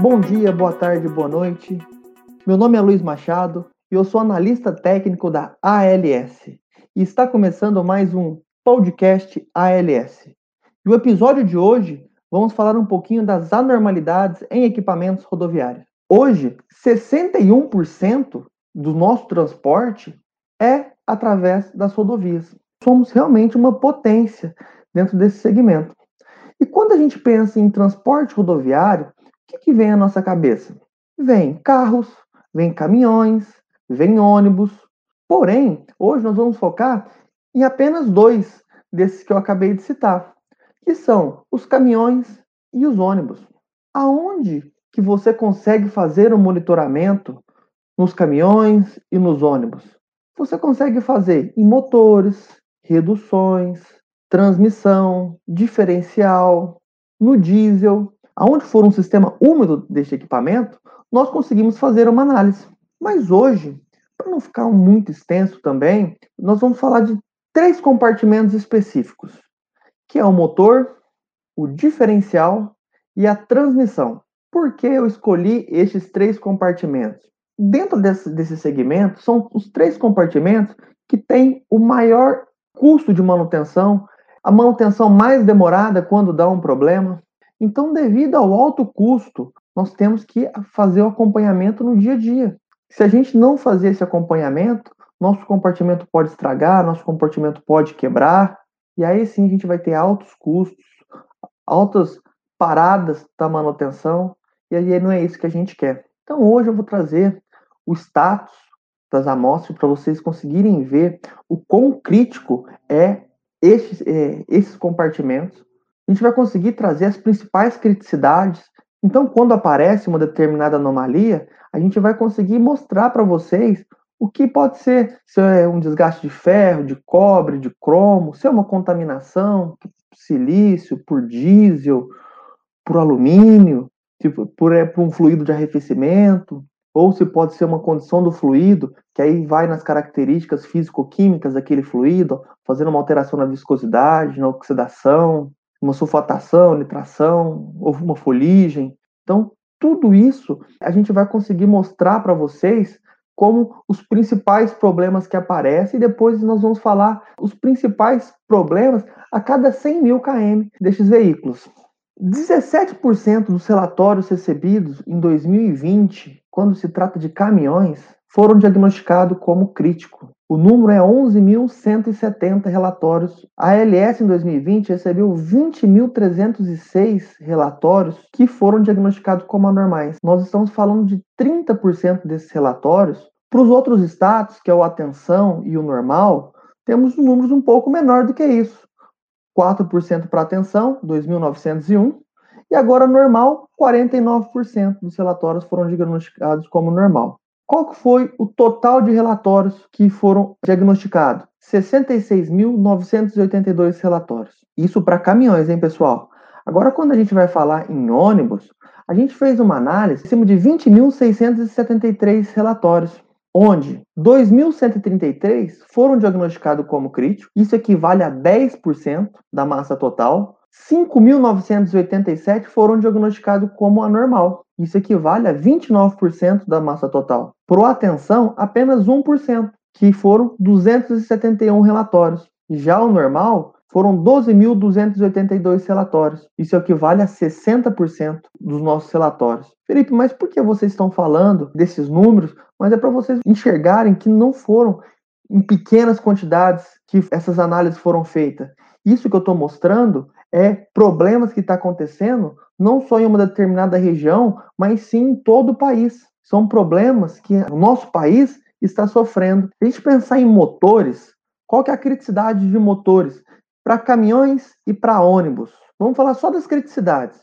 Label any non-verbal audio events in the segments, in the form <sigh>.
Bom dia, boa tarde, boa noite. Meu nome é Luiz Machado e eu sou analista técnico da ALS. E está começando mais um podcast ALS. E o episódio de hoje vamos falar um pouquinho das anormalidades em equipamentos rodoviários. Hoje, 61% do nosso transporte é através das rodovias. Somos realmente uma potência dentro desse segmento. E quando a gente pensa em transporte rodoviário, o que, que vem à nossa cabeça? Vem carros, vem caminhões, vem ônibus. Porém, hoje nós vamos focar em apenas dois desses que eu acabei de citar, que são os caminhões e os ônibus. Aonde que você consegue fazer o um monitoramento nos caminhões e nos ônibus? Você consegue fazer em motores, reduções, transmissão, diferencial, no diesel, aonde for um sistema úmido deste equipamento, nós conseguimos fazer uma análise. Mas hoje, para não ficar muito extenso também, nós vamos falar de três compartimentos específicos, que é o motor, o diferencial e a transmissão. Por que eu escolhi estes três compartimentos? Dentro desse, desse segmento, são os três compartimentos que têm o maior custo de manutenção, a manutenção mais demorada quando dá um problema. Então, devido ao alto custo, nós temos que fazer o acompanhamento no dia a dia. Se a gente não fazer esse acompanhamento, nosso compartimento pode estragar, nosso compartimento pode quebrar, e aí sim a gente vai ter altos custos, altas paradas da manutenção, e aí não é isso que a gente quer. Então hoje eu vou trazer o status das amostras para vocês conseguirem ver o quão crítico é esses, é, esses compartimentos. A gente vai conseguir trazer as principais criticidades. Então, quando aparece uma determinada anomalia, a gente vai conseguir mostrar para vocês o que pode ser, se é um desgaste de ferro, de cobre, de cromo, se é uma contaminação, silício, por diesel, por alumínio, tipo, por, é, por um fluido de arrefecimento, ou se pode ser uma condição do fluido, que aí vai nas características físico-químicas daquele fluido, fazendo uma alteração na viscosidade, na oxidação, uma sulfatação, nitração, ou uma foligem. Então, tudo isso a gente vai conseguir mostrar para vocês como os principais problemas que aparecem, e depois nós vamos falar os principais problemas a cada 100 mil km destes veículos. 17% dos relatórios recebidos em 2020, quando se trata de caminhões, foram diagnosticados como crítico. O número é 11.170 relatórios. A ALS em 2020 recebeu 20.306 relatórios que foram diagnosticados como anormais. Nós estamos falando de 30% desses relatórios. Para os outros status, que é o atenção e o normal, temos números um pouco menor do que isso. 4% para atenção, 2.901, e agora normal, 49% dos relatórios foram diagnosticados como normal. Qual foi o total de relatórios que foram diagnosticados? 66.982 relatórios. Isso para caminhões, hein, pessoal? Agora, quando a gente vai falar em ônibus, a gente fez uma análise em cima de 20.673 relatórios onde 2.133 foram diagnosticados como críticos, isso equivale a 10% da massa total. 5.987 foram diagnosticados como anormal, isso equivale a 29% da massa total. Pro atenção, apenas 1%, que foram 271 relatórios. Já o normal foram 12.282 relatórios. Isso equivale a 60% dos nossos relatórios. Felipe, mas por que vocês estão falando desses números? Mas é para vocês enxergarem que não foram em pequenas quantidades que essas análises foram feitas. Isso que eu estou mostrando é problemas que está acontecendo não só em uma determinada região, mas sim em todo o país. São problemas que o nosso país está sofrendo. Se a gente pensar em motores, qual que é a criticidade de motores? Para caminhões e para ônibus. Vamos falar só das criticidades.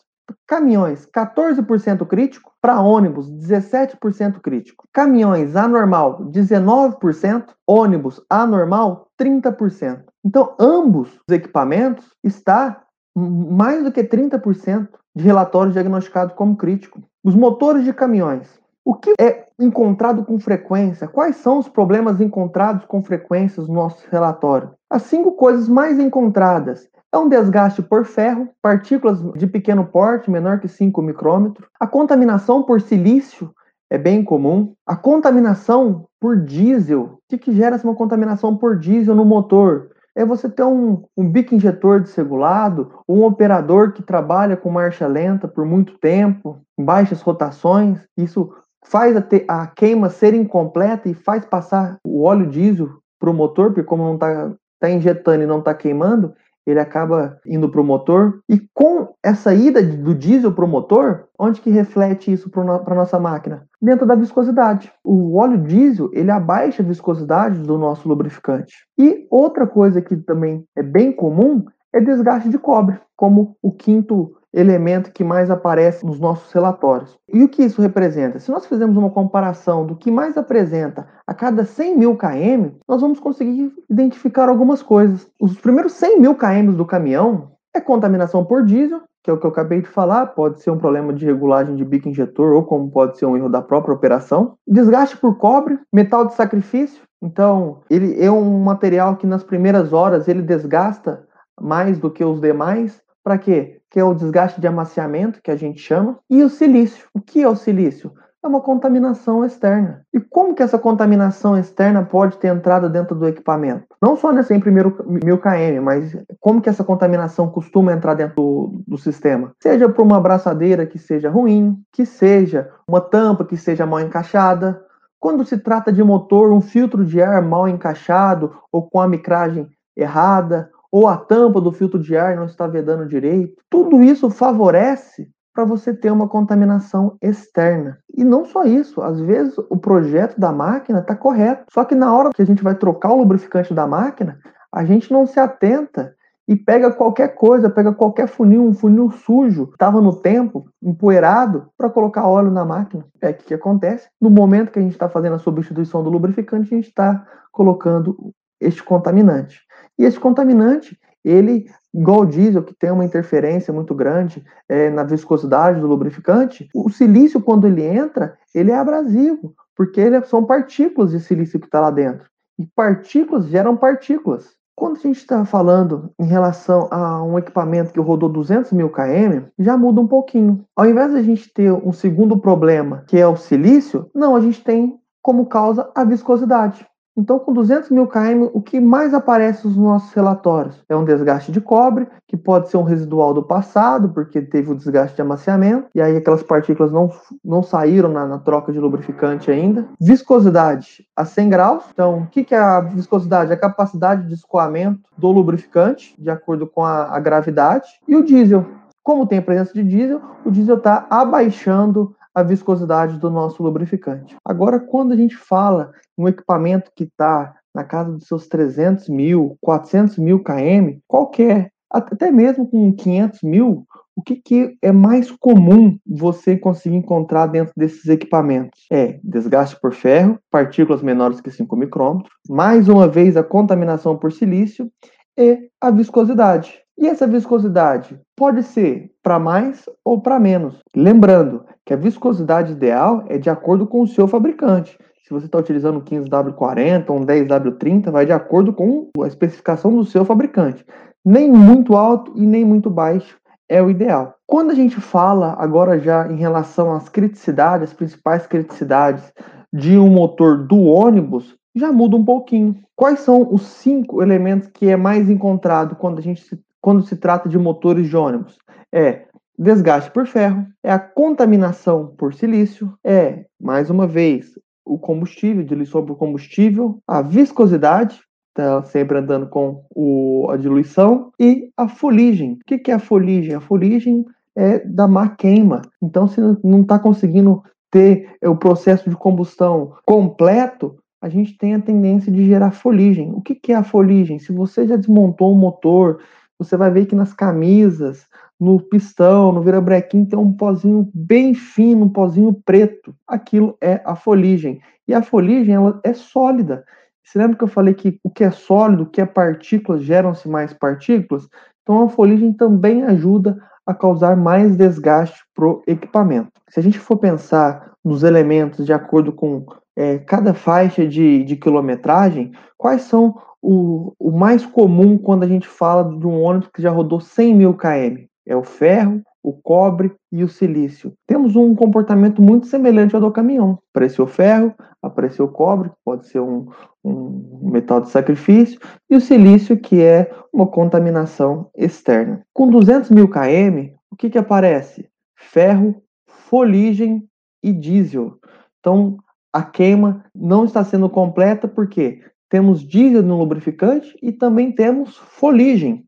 Caminhões, 14% crítico, para ônibus, 17% crítico. Caminhões anormal, 19%, ônibus anormal, 30%. Então, ambos os equipamentos está mais do que 30% de relatórios diagnosticados como crítico. Os motores de caminhões, o que é encontrado com frequência? Quais são os problemas encontrados com frequência no nosso relatório? As cinco coisas mais encontradas é um desgaste por ferro, partículas de pequeno porte, menor que 5 micrômetros. A contaminação por silício é bem comum. A contaminação por diesel, o que, que gera uma contaminação por diesel no motor? É você ter um, um bico injetor desregulado, um operador que trabalha com marcha lenta por muito tempo, em baixas rotações. Isso faz a, te, a queima ser incompleta e faz passar o óleo diesel para o motor, porque como não está tá injetando e não está queimando, ele acaba indo para o motor. E com essa ida do diesel para o motor, onde que reflete isso para a nossa máquina? Dentro da viscosidade. O óleo diesel, ele abaixa a viscosidade do nosso lubrificante. E outra coisa que também é bem comum é desgaste de cobre, como o quinto elemento que mais aparece nos nossos relatórios. E o que isso representa? Se nós fizermos uma comparação do que mais apresenta a cada 100 mil km, nós vamos conseguir identificar algumas coisas. Os primeiros 100 mil km do caminhão é contaminação por diesel, que é o que eu acabei de falar, pode ser um problema de regulagem de bico injetor ou como pode ser um erro da própria operação. Desgaste por cobre, metal de sacrifício. Então, ele é um material que nas primeiras horas ele desgasta mais do que os demais. Para quê? que é o desgaste de amaciamento, que a gente chama, e o silício. O que é o silício? É uma contaminação externa. E como que essa contaminação externa pode ter entrado dentro do equipamento? Não só nesse primeiro mil km, mas como que essa contaminação costuma entrar dentro do, do sistema? Seja por uma abraçadeira que seja ruim, que seja uma tampa que seja mal encaixada, quando se trata de motor, um filtro de ar mal encaixado ou com a micragem errada, ou a tampa do filtro de ar não está vedando direito. Tudo isso favorece para você ter uma contaminação externa. E não só isso, às vezes o projeto da máquina está correto, só que na hora que a gente vai trocar o lubrificante da máquina, a gente não se atenta e pega qualquer coisa, pega qualquer funil, um funil sujo, estava no tempo, empoeirado, para colocar óleo na máquina. É o que, acontece? No momento que a gente está fazendo a substituição do lubrificante, a gente está colocando este contaminante. E esse contaminante, ele, igual o diesel, que tem uma interferência muito grande é, na viscosidade do lubrificante, o silício, quando ele entra, ele é abrasivo, porque ele, são partículas de silício que está lá dentro. E partículas geram partículas. Quando a gente está falando em relação a um equipamento que rodou 200 mil km, já muda um pouquinho. Ao invés de a gente ter um segundo problema, que é o silício, não, a gente tem como causa a viscosidade. Então, com 200 mil km, o que mais aparece nos nossos relatórios é um desgaste de cobre, que pode ser um residual do passado, porque teve o desgaste de amaciamento, e aí aquelas partículas não, não saíram na, na troca de lubrificante ainda. Viscosidade a 100 graus. Então, o que, que é a viscosidade? É a capacidade de escoamento do lubrificante, de acordo com a, a gravidade. E o diesel. Como tem a presença de diesel, o diesel está abaixando a viscosidade do nosso lubrificante. Agora, quando a gente fala em um equipamento que está na casa dos seus 300 mil, 400 mil km, qualquer, até mesmo com 500 mil, o que, que, é mais comum você conseguir encontrar dentro desses equipamentos? É desgaste por ferro, partículas menores que 5 micrômetros, mais uma vez a contaminação por silício e a viscosidade. E essa viscosidade pode ser para mais ou para menos. Lembrando que a viscosidade ideal é de acordo com o seu fabricante. Se você está utilizando um 15W40 ou um 10W30, vai de acordo com a especificação do seu fabricante. Nem muito alto e nem muito baixo é o ideal. Quando a gente fala agora já em relação às criticidades, as principais criticidades de um motor do ônibus, já muda um pouquinho. Quais são os cinco elementos que é mais encontrado quando a gente quando se trata de motores de ônibus? É desgaste por ferro, é a contaminação por silício, é, mais uma vez, o combustível, diluição por combustível, a viscosidade, tá sempre andando com o, a diluição, e a fuligem. O que, que é a fuligem? A fuligem é da má queima. Então, se não está conseguindo ter o processo de combustão completo, a gente tem a tendência de gerar fuligem. O que, que é a fuligem? Se você já desmontou um motor, você vai ver que nas camisas, no pistão, no virabrequim, tem um pozinho bem fino, um pozinho preto. Aquilo é a foligem. E a foligem, ela é sólida. Você lembra que eu falei que o que é sólido, o que é partículas, geram-se mais partículas? Então a foligem também ajuda a causar mais desgaste para o equipamento. Se a gente for pensar nos elementos de acordo com é, cada faixa de, de quilometragem, quais são o, o mais comum quando a gente fala de um ônibus que já rodou 100 mil km? É o ferro, o cobre e o silício. Temos um comportamento muito semelhante ao do caminhão. Apareceu ferro, apareceu cobre, pode ser um, um metal de sacrifício, e o silício, que é uma contaminação externa. Com 200 mil km, o que, que aparece? Ferro, foligem e diesel. Então, a queima não está sendo completa porque temos diesel no lubrificante e também temos foligem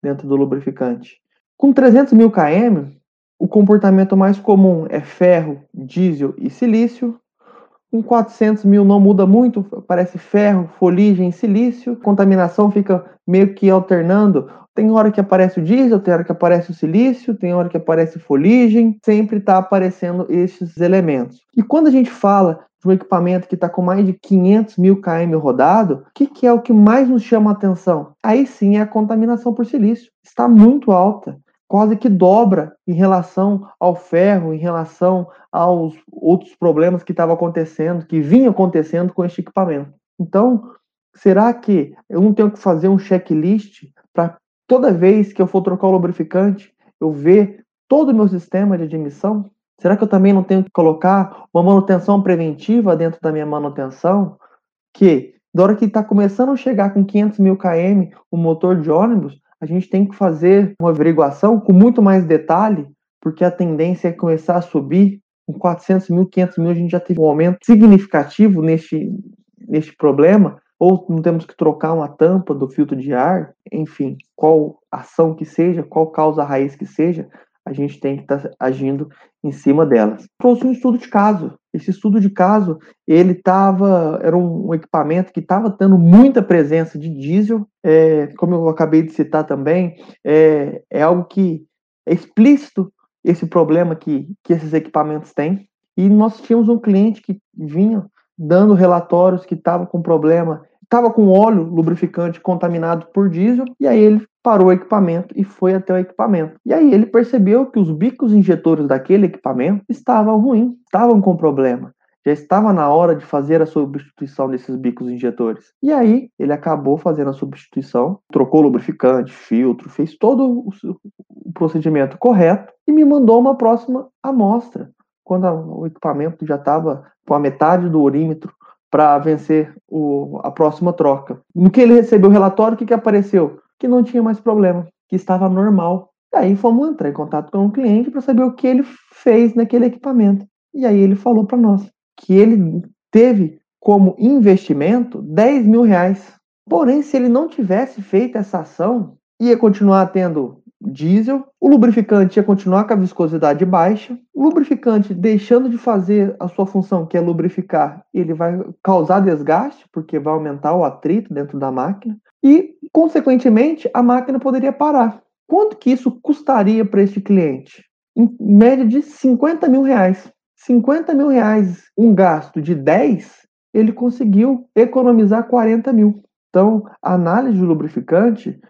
dentro do lubrificante. Com 300 mil km, o comportamento mais comum é ferro, diesel e silício. Com 400 mil não muda muito, parece ferro, foligem silício. Contaminação fica meio que alternando. Tem hora que aparece o diesel, tem hora que aparece o silício, tem hora que aparece foligem. Sempre está aparecendo esses elementos. E quando a gente fala de um equipamento que está com mais de 500 mil km rodado, o que, que, é o que mais nos chama a atenção? Aí sim é a contaminação por silício. Está muito alta quase que dobra em relação ao ferro, em relação aos outros problemas que estavam acontecendo, que vinham acontecendo com este equipamento. Então, será que eu não tenho que fazer um checklist para toda vez que eu for trocar o lubrificante, eu ver todo o meu sistema de admissão? Será que eu também não tenho que colocar uma manutenção preventiva dentro da minha manutenção? Que, da hora que está começando a chegar com 500 mil km o motor de ônibus, a gente tem que fazer uma averiguação com muito mais detalhe, porque a tendência é começar a subir. Com 400 mil, 500 mil, a gente já teve um aumento significativo neste, neste problema. Ou não temos que trocar uma tampa do filtro de ar, enfim, qual ação que seja, qual causa raiz que seja, a gente tem que estar tá agindo em cima delas. Trouxe um estudo de caso. Esse estudo de caso, ele estava, era um, um, equipamento que estava tendo muita presença de diesel, é, como eu acabei de citar também, é, é algo que é explícito esse problema que, que esses equipamentos têm. E nós tínhamos um cliente que vinha dando relatórios que estava com problema, estava com óleo lubrificante contaminado por diesel, e aí ele parou o equipamento e foi até o equipamento. E aí ele percebeu que os bicos injetores daquele equipamento estavam ruins, estavam com problema. Já estava na hora de fazer a substituição desses bicos injetores. E aí ele acabou fazendo a substituição, trocou lubrificante, filtro, fez todo o procedimento correto e me mandou uma próxima amostra. Quando o equipamento já estava com a metade do orímetro para vencer o, a próxima troca. No que ele recebeu o relatório, o que, que apareceu? que não tinha mais problema, que estava normal. Aí fomos entrar em contato com o cliente para saber o que ele fez naquele equipamento. E aí ele falou para nós que ele teve como investimento 10 mil reais. Porém, se ele não tivesse feito essa ação, ia continuar tendo diesel, o lubrificante ia continuar com a viscosidade baixa, o lubrificante deixando de fazer a sua função, que é lubrificar, ele vai causar desgaste, porque vai aumentar o atrito dentro da máquina, e, consequentemente, a máquina poderia parar. Quanto que isso custaria para este cliente? Em média de 50 mil reais. 50 mil reais, um gasto de 10, ele conseguiu economizar 40 mil. Então, a análise de lubrificante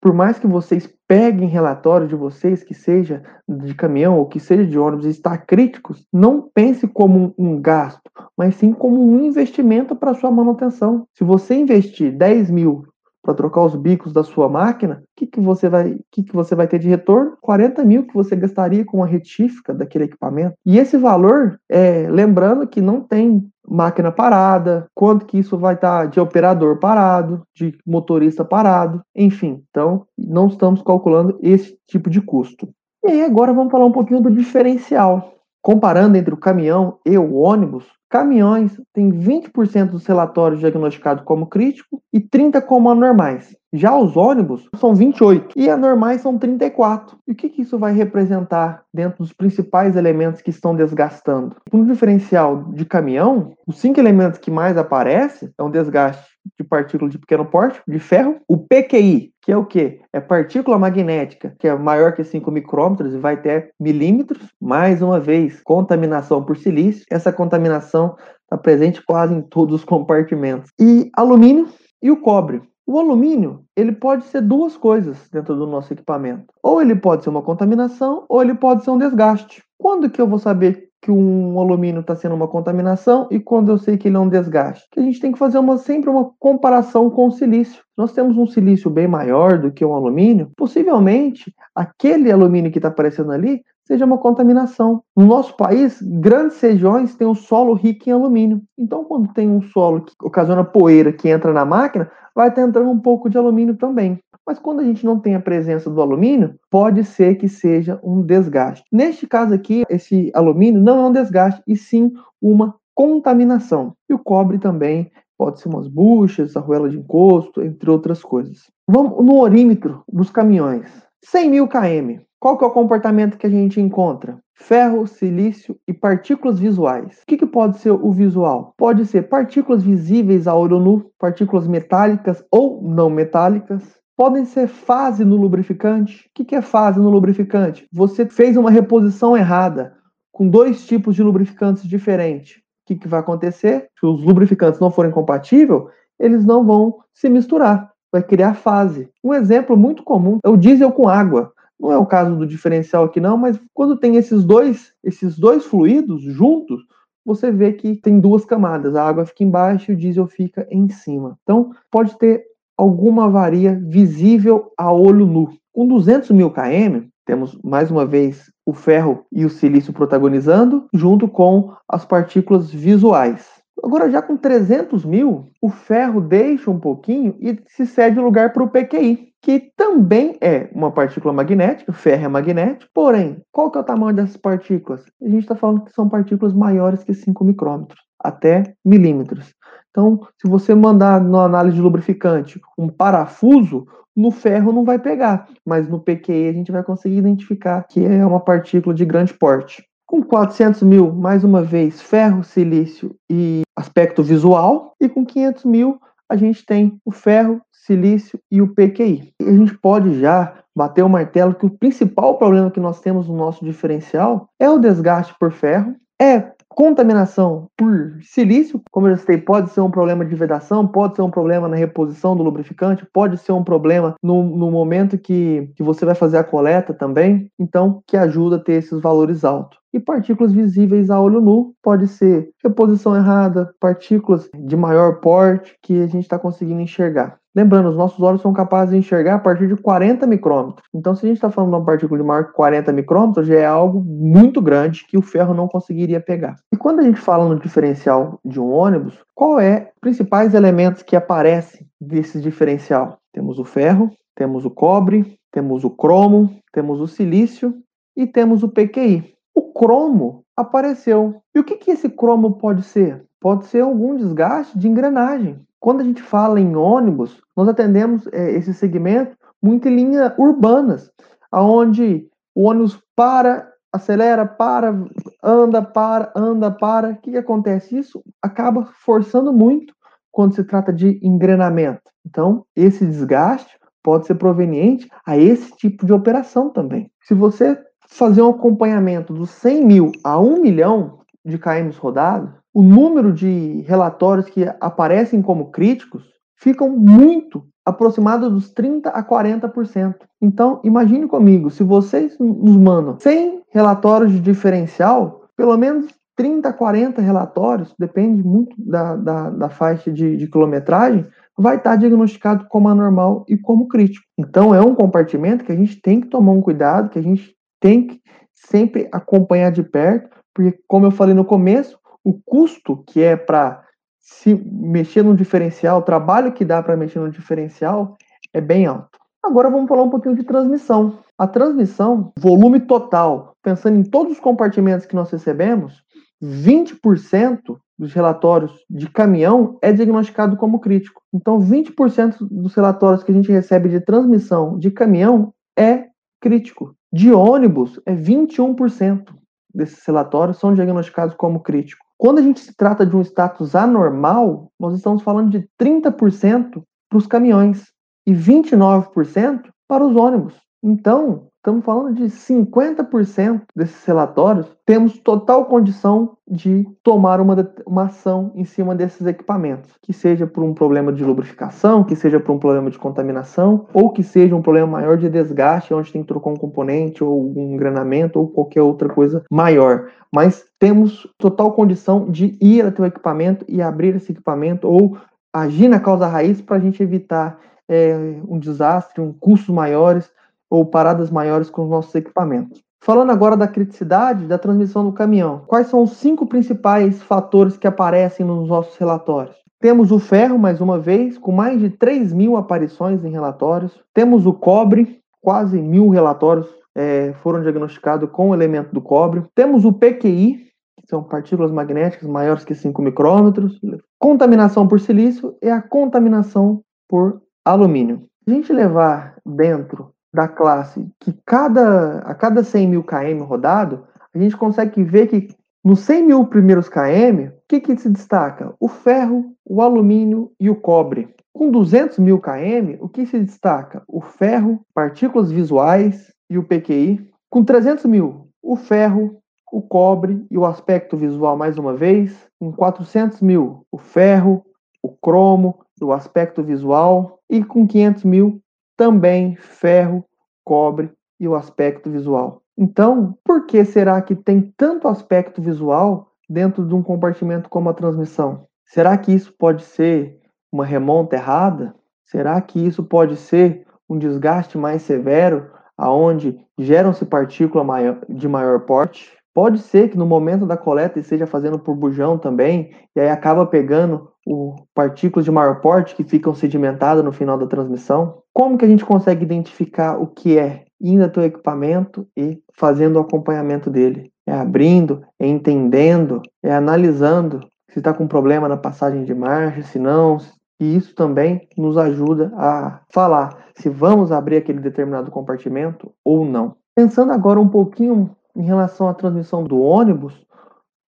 por mais que vocês peguem relatório de vocês, que seja de caminhão ou que seja de ônibus, e está críticos, não pense como um gasto, mas sim como um investimento para sua manutenção. Se você investir 10 mil para trocar os bicos da sua máquina, o que, que, você vai, que, que você vai ter de retorno? 40 mil que você gastaria com a retífica daquele equipamento. E esse valor, é, lembrando que não tem máquina parada, quanto que isso vai estar tá de operador parado, de motorista parado, enfim. Então, não estamos calculando esse tipo de custo. E aí agora vamos falar um pouquinho do diferencial. Comparando entre o caminhão e o ônibus, caminhões têm 20% dos relatórios diagnosticados como crítico e 30% como anormais. Já os ônibus são 28 e anormais são 34. E o que, que isso vai representar dentro dos principais elementos que estão desgastando? No diferencial de caminhão, os cinco elementos que mais aparecem é um desgaste de partícula de pequeno porte, de ferro, o PQI, que é o que? É partícula magnética, que é maior que 5 micrômetros e vai até milímetros. Mais uma vez, contaminação por silício. Essa contaminação está presente quase em todos os compartimentos. E alumínio e o cobre. O alumínio, ele pode ser duas coisas dentro do nosso equipamento. Ou ele pode ser uma contaminação, ou ele pode ser um desgaste. Quando que eu vou saber que um alumínio está sendo uma contaminação e quando eu sei que ele é um desgaste? Que a gente tem que fazer uma, sempre uma comparação com o silício. Nós temos um silício bem maior do que um alumínio, possivelmente aquele alumínio que está aparecendo ali seja uma contaminação. No nosso país, grandes regiões têm um solo rico em alumínio. Então, quando tem um solo que ocasiona poeira que entra na máquina, vai estar entrando um pouco de alumínio também. Mas quando a gente não tem a presença do alumínio, pode ser que seja um desgaste. Neste caso aqui, esse alumínio não é um desgaste, e sim uma contaminação. E o cobre também pode ser umas buchas, arruela de encosto, entre outras coisas. Vamos no orímetro dos caminhões. 100 mil km. Qual que é o comportamento que a gente encontra? Ferro, silício e partículas visuais. O que, que pode ser o visual? Pode ser partículas visíveis a olho nu, partículas metálicas ou não metálicas, podem ser fase no lubrificante. O que é fase no lubrificante? Você fez uma reposição errada com dois tipos de lubrificantes diferentes. O que, vai acontecer? Se os lubrificantes não forem compatíveis, eles não vão se misturar. Vai criar fase. Um exemplo muito comum é o diesel com água. Não é o caso do diferencial aqui não, mas quando tem esses dois, esses dois fluidos juntos, você vê que tem duas camadas. A água fica embaixo e o diesel fica em cima. Então, pode ter alguma avaria visível a olho nu. Com 200 mil km, temos mais uma vez o ferro e o silício protagonizando, junto com as partículas visuais. Agora, já com 300 mil, o ferro deixa um pouquinho e se cede lugar para o PQI, que também é uma partícula magnética, o ferro é magnético, porém, qual que é o tamanho dessas partículas? A gente está falando que são partículas maiores que 5 micrômetros, até milímetros. Então, se você mandar na análise de lubrificante um parafuso, no ferro não vai pegar, mas no PQI a gente vai conseguir identificar que é uma partícula de grande porte. Com 400 mil, mais uma vez, ferro, silício e aspecto visual, e com 500 mil a gente tem o ferro, silício e o PQI. E a gente pode já bater o martelo que o principal problema que nós temos no nosso diferencial é o desgaste por ferro, é Contaminação por silício, como eu já citei, pode ser um problema de vedação, pode ser um problema na reposição do lubrificante, pode ser um problema no, no momento que, que você vai fazer a coleta também, então que ajuda a ter esses valores altos. E partículas visíveis a olho nu pode ser reposição errada, partículas de maior porte que a gente está conseguindo enxergar. Lembrando, os nossos olhos são capazes de enxergar a partir de 40 micrômetros. Então, se a gente está falando de uma partícula de maior que 40 micrômetros, já é algo muito grande que o ferro não conseguiria pegar. E quando a gente fala no diferencial de um ônibus, qual é os principais elementos que aparecem desse diferencial? Temos o ferro, temos o cobre, temos o cromo, temos o silício e temos o PQI. O cromo apareceu. E o que, que esse cromo pode ser? Pode ser algum desgaste de engrenagem. Quando a gente fala em ônibus, nós atendemos é, esse segmento muito em linhas urbanas, aonde o ônibus para, acelera, para, anda, para, anda, para. O que, que acontece? Isso acaba forçando muito quando se trata de engrenamento. Então, esse desgaste pode ser proveniente a esse tipo de operação também. Se você fazer um acompanhamento dos 100 mil a 1 milhão de KMs rodados, o número de relatórios que aparecem como críticos ficam muito aproximado dos 30 a 40%. Então, imagine comigo, se vocês nos mandam 100 relatórios de diferencial, pelo menos 30 a 40 relatórios, depende muito da, da, da faixa de, de, quilometragem, vai estar diagnosticado como anormal e como crítico. Então, é um compartimento que a gente tem que tomar um cuidado, que a gente tem que sempre acompanhar de perto, porque, como eu falei no começo, o custo que é para se mexer no diferencial, o trabalho que dá para mexer no diferencial é bem alto. Agora vamos falar um pouquinho de transmissão. A transmissão, volume total, pensando em todos os compartimentos que nós recebemos, 20% dos relatórios de caminhão é diagnosticado como crítico. Então, 20% dos relatórios que a gente recebe de transmissão de caminhão é crítico. De ônibus, é 21% desses relatórios são diagnosticados como crítico. Quando a gente se trata de um status anormal, nós estamos falando de 30% para os caminhões e 29% para os ônibus. Então, estamos falando de 50% desses relatórios, temos total condição de tomar uma, uma ação em cima desses equipamentos, que seja por um problema de lubrificação, que seja por um problema de contaminação, ou que seja um problema maior de desgaste, onde tem que trocar um componente, ou um engranamento, ou qualquer outra coisa maior. Mas temos total condição de ir até o equipamento e abrir esse equipamento, ou agir na causa raiz para a gente evitar é, um desastre, um custos maiores ou paradas maiores com os nossos equipamentos. Falando agora da criticidade da transmissão do caminhão, quais são os cinco principais fatores que aparecem nos nossos relatórios? Temos o ferro, mais uma vez, com mais de 3 mil aparições em relatórios. Temos o cobre, quase mil relatórios é, foram diagnosticados com o elemento do cobre. Temos o PQI, que são partículas magnéticas maiores que 5 micrômetros. Contaminação por silício e a contaminação por alumínio. Se a gente levar dentro da classe que cada, a cada 100 mil km rodado, a gente consegue ver que nos 100 mil primeiros km, o que, que se destaca? O ferro, o alumínio e o cobre. Com 200 mil km, o que se destaca? O ferro, partículas visuais e o PQI. Com 300 mil, o ferro, o cobre e o aspecto visual mais uma vez. Com 400 mil, o ferro, o cromo e o aspecto visual e com 500 mil também ferro, cobre e o aspecto visual. Então, por que será que tem tanto aspecto visual dentro de um compartimento como a transmissão? Será que isso pode ser uma remonta errada? Será que isso pode ser um desgaste mais severo, aonde geram-se partículas de maior porte? Pode ser que no momento da coleta esteja fazendo por bujão também, e aí acaba pegando o partículas de maior porte que ficam sedimentadas no final da transmissão. Como que a gente consegue identificar o que é indo até o equipamento e fazendo o acompanhamento dele? É abrindo, é entendendo, é analisando se está com problema na passagem de marcha, se não. E isso também nos ajuda a falar se vamos abrir aquele determinado compartimento ou não. Pensando agora um pouquinho em relação à transmissão do ônibus,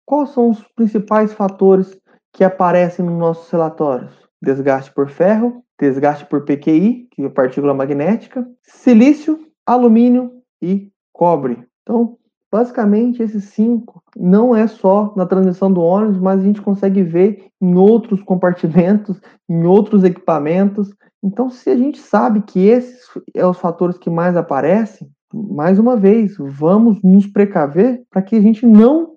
quais são os principais fatores que aparecem nos nossos relatórios? Desgaste por ferro, desgaste por PQI, que é partícula magnética, silício, alumínio e cobre. Então, basicamente, esses cinco não é só na transmissão do ônibus, mas a gente consegue ver em outros compartimentos, <laughs> em outros equipamentos. Então, se a gente sabe que esses são é os fatores que mais aparecem, mais uma vez, vamos nos precaver para que a gente não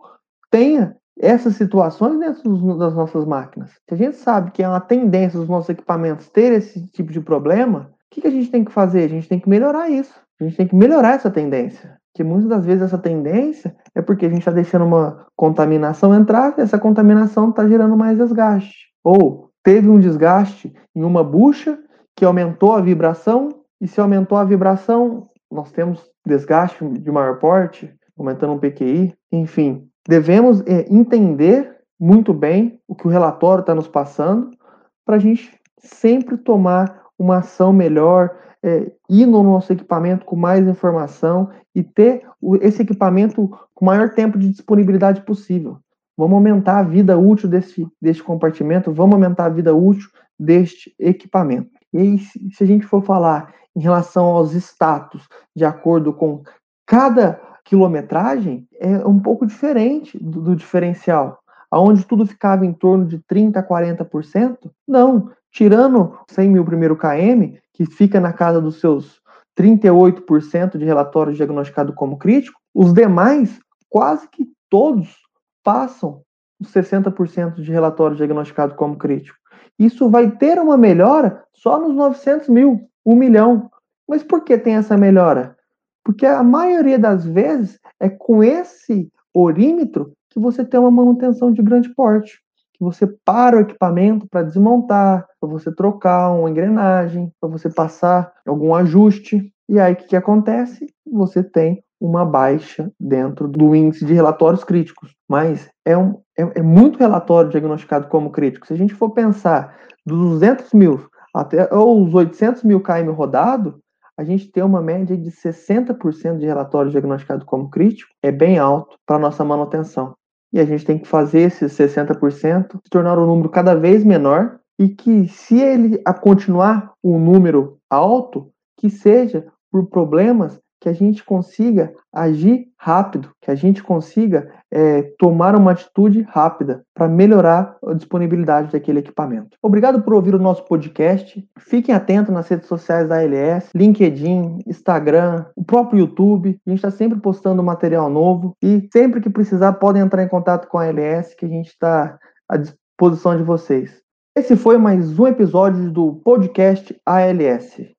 tenha essas situações dentro das nossas máquinas. Se a gente sabe que é uma tendência dos nossos equipamentos ter esse tipo de problema, o que, a gente tem que fazer? A gente tem que melhorar isso. A gente tem que melhorar essa tendência. Que muitas das vezes essa tendência é porque a gente está deixando uma contaminação entrar e essa contaminação está gerando mais desgaste. Ou teve um desgaste em uma bucha que aumentou a vibração, e se aumentou a vibração, nós temos desgaste de maior porte, aumentando um PQI, enfim, devemos é, entender muito bem o que o relatório está nos passando para a gente sempre tomar uma ação melhor, é, ir no nosso equipamento com mais informação e ter esse equipamento com o maior tempo de disponibilidade possível. Vamos aumentar a vida útil desse, deste compartimento, vamos aumentar a vida útil deste equipamento. E se a gente for falar em relação aos status, de acordo com cada quilometragem, é um pouco diferente do, do diferencial. Aonde tudo ficava em torno de 30% a 40%, não. Tirando 100 mil primeiro KM, que fica na casa dos seus 38% de relatórios diagnosticados como crítico, os demais, quase que todos, passam os 60% de relatórios diagnosticados como crítico. Isso vai ter uma melhora só nos 900 mil, 1 milhão. Mas por que tem essa melhora? Porque a maioria das vezes é com esse orímetro que você tem uma manutenção de grande porte. Que você para o equipamento para desmontar, para você trocar uma engrenagem, para você passar algum ajuste. E aí o que, que acontece? Você tem uma baixa dentro do índice de relatórios críticos. Mas é, um, é, é muito relatório diagnosticado como crítico. Se a gente for pensar dos 200 mil até ou os 800 mil km rodado, a gente tem uma média de 60% de relatórios diagnosticados como crítico, é bem alto para nossa manutenção. E a gente tem que fazer esses 60% se tornar um número cada vez menor e que, se ele continuar um número alto, que seja por problemas que a gente consiga agir rápido, que a gente consiga é, tomar uma atitude rápida para melhorar a disponibilidade daquele equipamento. Obrigado por ouvir o nosso podcast. Fiquem atentos nas redes sociais da ALS, LinkedIn, Instagram, o próprio YouTube. A gente está sempre postando material novo e sempre que precisar podem entrar em contato com a ALS que a gente está à disposição de vocês. Esse foi mais um episódio do podcast ALS.